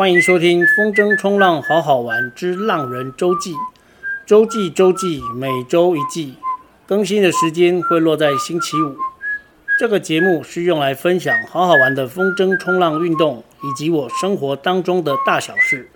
欢迎收听《风筝冲浪好好玩之浪人周记》，周记周记，每周一记，更新的时间会落在星期五。这个节目是用来分享好好玩的风筝冲浪运动，以及我生活当中的大小事。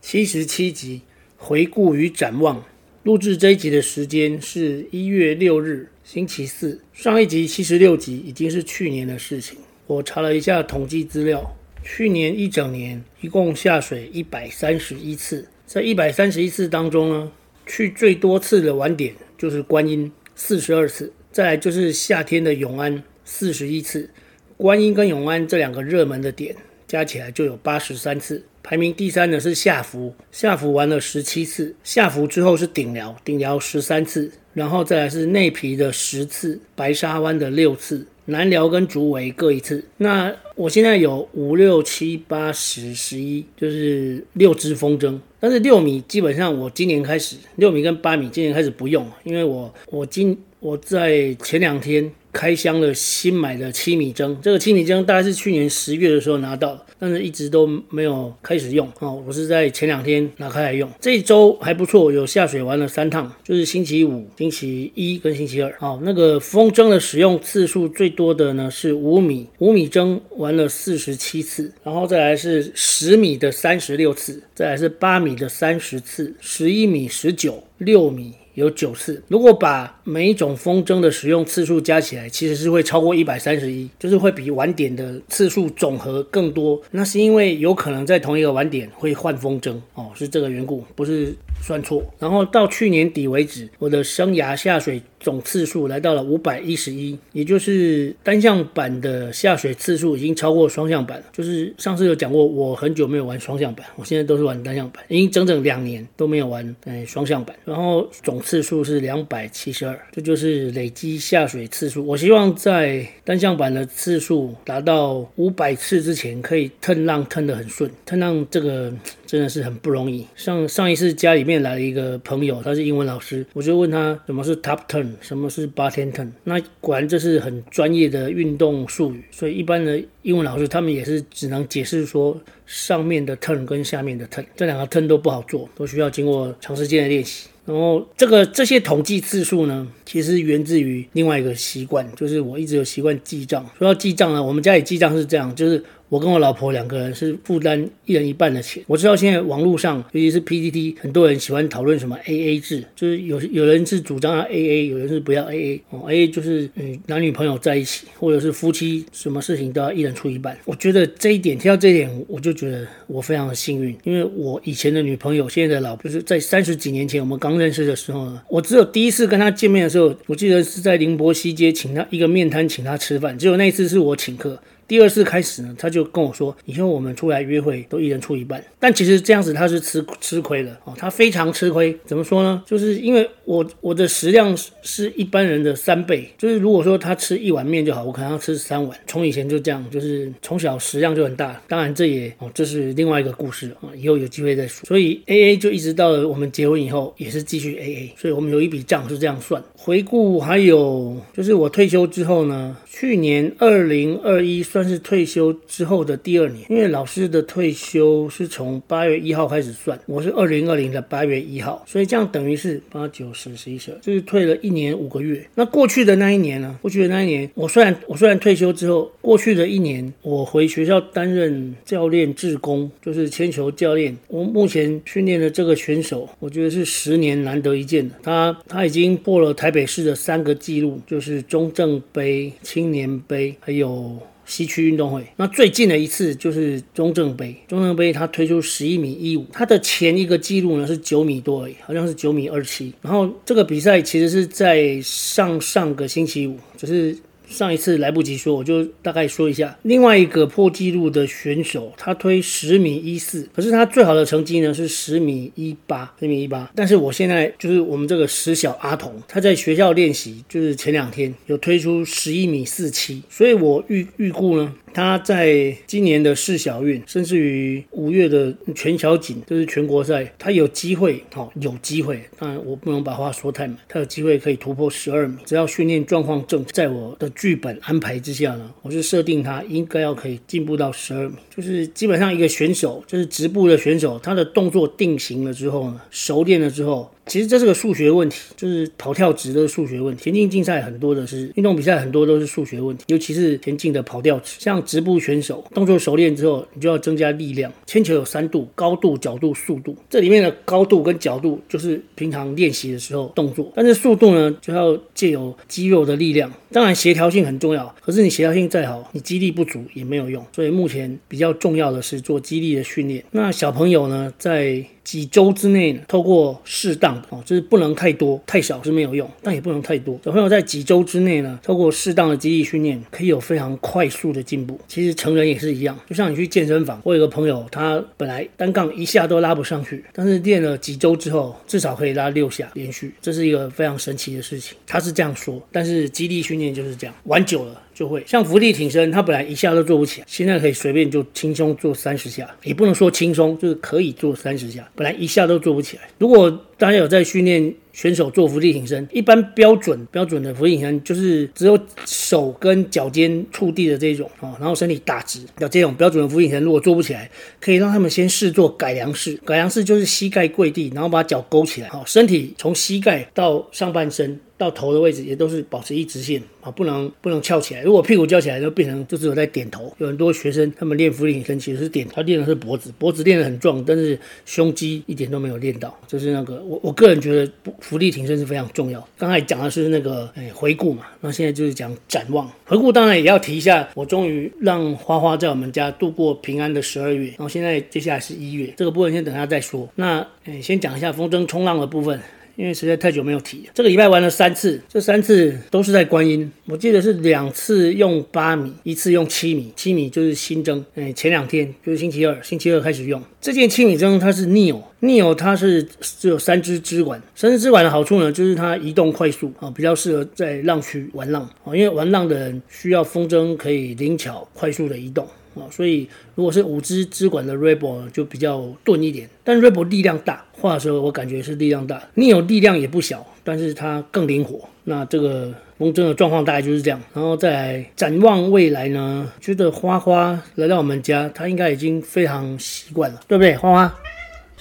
七十七集回顾与展望，录制这一集的时间是一月六日星期四。上一集七十六集已经是去年的事情。我查了一下统计资料，去年一整年一共下水一百三十一次，在一百三十一次当中呢，去最多次的晚点就是观音四十二次，再来就是夏天的永安四十一次。观音跟永安这两个热门的点加起来就有八十三次。排名第三的是下福，下福玩了十七次，下福之后是顶寮，顶寮十三次，然后再来是内皮的十次，白沙湾的六次，南寮跟竹围各一次。那我现在有五六七八十十一，就是六支风筝，但是六米基本上我今年开始，六米跟八米今年开始不用，因为我我今我在前两天。开箱了新买的七米筝，这个七米筝大概是去年十月的时候拿到，但是一直都没有开始用哦。我是在前两天拿开来用，这周还不错，有下水玩了三趟，就是星期五、星期一跟星期二。好，那个风筝的使用次数最多的呢是五米，五米筝玩了四十七次，然后再来是十米的三十六次，再来是八米的三十次，十一米十九，六米。有九次，如果把每一种风筝的使用次数加起来，其实是会超过一百三十一，就是会比晚点的次数总和更多。那是因为有可能在同一个晚点会换风筝哦，是这个缘故，不是算错。然后到去年底为止，我的生涯下水总次数来到了五百一十一，也就是单向板的下水次数已经超过双向板了。就是上次有讲过，我很久没有玩双向板，我现在都是玩单向板，已经整整两年都没有玩嗯双向板。然后总次数是两百七十二，这就是累积下水次数。我希望在单向板的次数达到五百次之前，可以腾浪腾得很顺。腾浪这个真的是很不容易。上上一次家里面来了一个朋友，他是英文老师，我就问他什么是 top turn，什么是 bottom turn。那果然这是很专业的运动术语，所以一般的英文老师他们也是只能解释说上面的 turn 跟下面的 turn，这两个 turn 都不好做，都需要经过长时间的练习。然后这个这些统计次数呢，其实源自于另外一个习惯，就是我一直有习惯记账。说到记账呢，我们家里记账是这样，就是。我跟我老婆两个人是负担一人一半的钱。我知道现在网络上，尤其是 PTT，很多人喜欢讨论什么 AA 制，就是有有人是主张要 AA，有人是不要 AA。哦，AA 就是嗯男女朋友在一起，或者是夫妻，什么事情都要一人出一半。我觉得这一点，听到这一点，我就觉得我非常的幸运，因为我以前的女朋友，现在的老婆，就是在三十几年前我们刚认识的时候呢，我只有第一次跟她见面的时候，我记得是在宁波西街请她一个面摊请她吃饭，只有那一次是我请客。第二次开始呢，他就跟我说，以后我们出来约会都一人出一半。但其实这样子他是吃吃亏的哦，他非常吃亏。怎么说呢？就是因为我我的食量是一般人的三倍，就是如果说他吃一碗面就好，我可能要吃三碗。从以前就这样，就是从小食量就很大。当然这也哦，这是另外一个故事啊，以后有机会再说。所以 AA 就一直到了我们结婚以后也是继续 AA，所以我们有一笔账是这样算。回顾还有就是我退休之后呢，去年二零二一算。但是退休之后的第二年，因为老师的退休是从八月一号开始算，我是二零二零的八月一号，所以这样等于是八九十十一十二，就是退了一年五个月。那过去的那一年呢？过去的那一年，我虽然我虽然退休之后，过去的一年我回学校担任教练志工，就是铅球教练。我目前训练的这个选手，我觉得是十年难得一见的。他他已经破了台北市的三个纪录，就是中正杯、青年杯，还有。西区运动会，那最近的一次就是中正杯。中正杯他推出十一米一五，他的前一个记录呢是九米多而已，好像是九米二七。然后这个比赛其实是在上上个星期五，就是。上一次来不及说，我就大概说一下。另外一个破纪录的选手，他推十米一四，可是他最好的成绩呢是十米一八，十米一八。但是我现在就是我们这个十小阿童，他在学校练习，就是前两天有推出十一米四七，所以我预预估呢，他在今年的市小运，甚至于五月的全小锦，就是全国赛，他有机会，哦，有机会。当然，我不能把话说太满，他有机会可以突破十二米，只要训练状况正，在我的剧本安排之下呢，我是设定他应该要可以进步到十二米。就是基本上一个选手，就是直步的选手，他的动作定型了之后呢，熟练了之后。其实这是个数学问题，就是跑跳值的数学问题。田径竞赛很多的是运动比赛，很多都是数学问题，尤其是田径的跑跳值。像直步选手，动作熟练之后，你就要增加力量。铅球有三度：高度、角度、速度。这里面的高度跟角度就是平常练习的时候动作，但是速度呢，就要借由肌肉的力量。当然协调性很重要，可是你协调性再好，你肌力不足也没有用。所以目前比较重要的是做肌力的训练。那小朋友呢，在几周之内呢，透过适当的哦，就是不能太多，太少是没有用，但也不能太多。小朋友在几周之内呢，透过适当的肌力训练，可以有非常快速的进步。其实成人也是一样，就像你去健身房，我有个朋友，他本来单杠一下都拉不上去，但是练了几周之后，至少可以拉六下连续，这是一个非常神奇的事情。他是这样说，但是肌力训练就是这样，玩久了。就会像伏地挺身，他本来一下都做不起来，现在可以随便就轻松做三十下，也不能说轻松，就是可以做三十下，本来一下都做不起来。如果大家有在训练选手做伏地挺身，一般标准标准的伏地挺身就是只有手跟脚尖触地的这种啊，然后身体打直，要这种标准的伏地挺身，如果做不起来，可以让他们先试做改良式。改良式就是膝盖跪地，然后把脚勾起来，好，身体从膝盖到上半身。到头的位置也都是保持一直线啊，不能不能翘起来。如果屁股翘起来，就变成就只有在点头。有很多学生他们练伏地挺身其实是点，他练的是脖子，脖子练得很壮，但是胸肌一点都没有练到。就是那个我我个人觉得福利停升是非常重要。刚才讲的是那个哎回顾嘛，那现在就是讲展望。回顾当然也要提一下，我终于让花花在我们家度过平安的十二月，然后现在接下来是一月，这个部分先等下再说。那哎先讲一下风筝冲浪的部分。因为实在太久没有提，这个礼拜玩了三次，这三次都是在观音。我记得是两次用八米，一次用七米，七米就是新增。哎，前两天就是星期二，星期二开始用这件七米筝，它是 Neo，Neo 它是只有三支支管，三支支管的好处呢，就是它移动快速啊，比较适合在浪区玩浪啊，因为玩浪的人需要风筝可以灵巧快速的移动。啊，所以如果是五支支管的 Rebel 就比较钝一点，但 Rebel 力量大，画的时候我感觉是力量大。你有力量也不小，但是它更灵活。那这个风筝的状况大概就是这样。然后再来展望未来呢，觉得花花来到我们家，它应该已经非常习惯了，对不对？花花。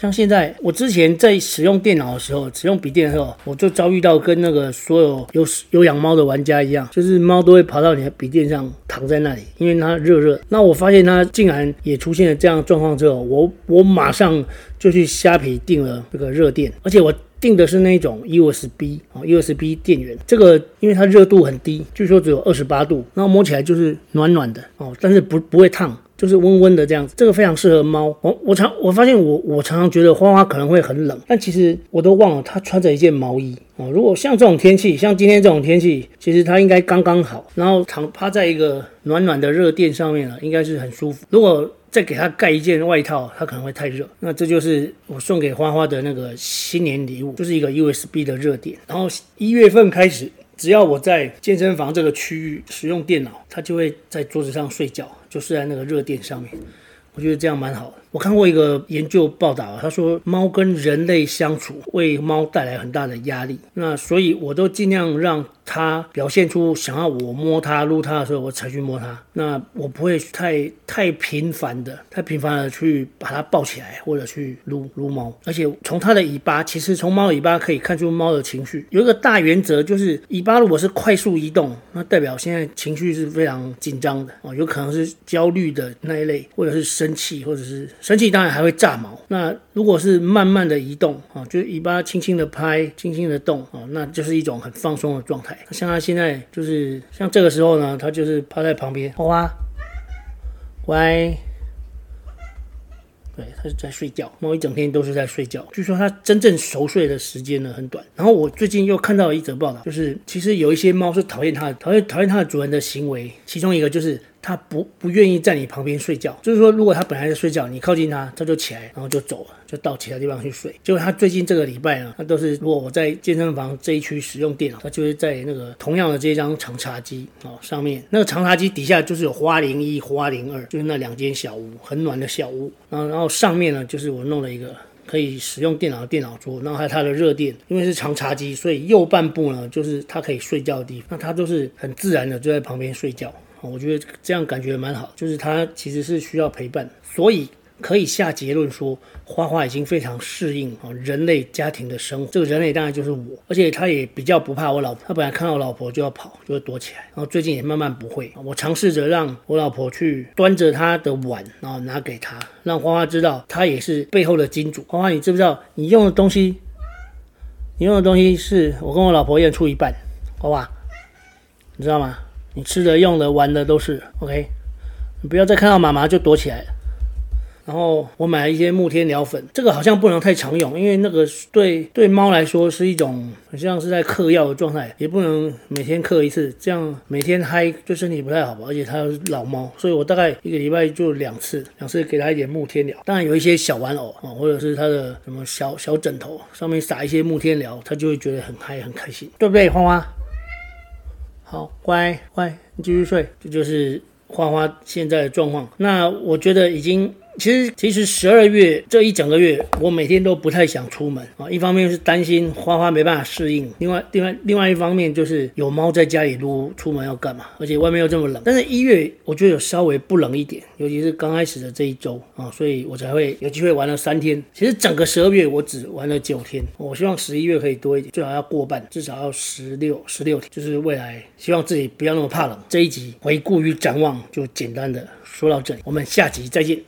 像现在，我之前在使用电脑的时候，使用笔电的时候，我就遭遇到跟那个所有有有养猫的玩家一样，就是猫都会跑到你的笔电上躺在那里，因为它热热。那我发现它竟然也出现了这样的状况之后，我我马上就去虾皮订了这个热电，而且我订的是那种 USB 啊 USB 电源，这个因为它热度很低，据说只有二十八度，那摸起来就是暖暖的哦，但是不不会烫。就是温温的这样子，这个非常适合猫。我我常我发现我我常常觉得花花可能会很冷，但其实我都忘了它穿着一件毛衣哦。如果像这种天气，像今天这种天气，其实它应该刚刚好，然后躺趴在一个暖暖的热垫上面了，应该是很舒服。如果再给它盖一件外套，它可能会太热。那这就是我送给花花的那个新年礼物，就是一个 USB 的热点。然后一月份开始。只要我在健身房这个区域使用电脑，它就会在桌子上睡觉，就睡在那个热垫上面。我觉得这样蛮好的。我看过一个研究报道，他说猫跟人类相处为猫带来很大的压力，那所以我都尽量让。它表现出想要我摸它、撸它的时候，我才去摸它。那我不会太太频繁的、太频繁的去把它抱起来，或者去撸撸猫。而且从它的尾巴，其实从猫尾巴可以看出猫的情绪。有一个大原则，就是尾巴如果是快速移动，那代表现在情绪是非常紧张的哦，有可能是焦虑的那一类，或者是生气，或者是生气，当然还会炸毛。那如果是慢慢的移动啊，就是尾巴轻轻的拍、轻轻的动啊，那就是一种很放松的状态。像它现在就是像这个时候呢，它就是趴在旁边，花花，乖，对，它是在睡觉。猫一整天都是在睡觉，据说它真正熟睡的时间呢很短。然后我最近又看到了一则报道，就是其实有一些猫是讨厌它的，讨厌讨厌它的主人的行为，其中一个就是他不不愿意在你旁边睡觉。就是说，如果他本来在睡觉，你靠近他，他就起来，然后就走了，就到其他地方去睡。结果他最近这个礼拜呢，他都是如果我在健身房这一区使用电脑，他就会在那个同样的这张长茶几哦上面，那个长茶几底下就是有花零一、花零二，就是那两间小屋，很暖的小屋。然后然后上面呢，就是我弄了一个。可以使用电脑的电脑桌，然后还有它的热垫，因为是长茶几，所以右半部呢就是它可以睡觉的地方。那它就是很自然的就在旁边睡觉，我觉得这样感觉蛮好，就是它其实是需要陪伴，所以。可以下结论说，花花已经非常适应啊人类家庭的生活。这个人类当然就是我，而且他也比较不怕我老婆。他本来看到我老婆就要跑，就会躲起来。然后最近也慢慢不会。我尝试着让我老婆去端着她的碗，然后拿给她，让花花知道她也是背后的金主。花花，你知不知道你用的东西？你用的东西是我跟我老婆一人出一半，花花，你知道吗？你吃的、用的、玩的都是 OK。你不要再看到妈妈就躲起来。然后我买了一些木天蓼粉，这个好像不能太常用，因为那个对对猫来说是一种好像是在嗑药的状态，也不能每天嗑一次，这样每天嗨对身体不太好吧。而且它是老猫，所以我大概一个礼拜就两次，两次给它一点木天蓼。当然有一些小玩偶啊，或者是它的什么小小枕头上面撒一些木天蓼，它就会觉得很嗨很开心，对不对，花花？好，乖乖，你继续睡。这就是花花现在的状况。那我觉得已经。其实，其实十二月这一整个月，我每天都不太想出门啊。一方面是担心花花没办法适应，另外，另外，另外一方面就是有猫在家里撸，出门要干嘛？而且外面又这么冷。但是，一月我觉得有稍微不冷一点，尤其是刚开始的这一周啊，所以我才会有机会玩了三天。其实整个十二月我只玩了九天，我希望十一月可以多一点，最好要过半，至少要十六十六天。就是未来希望自己不要那么怕冷。这一集回顾与展望就简单的说到这里，我们下集再见。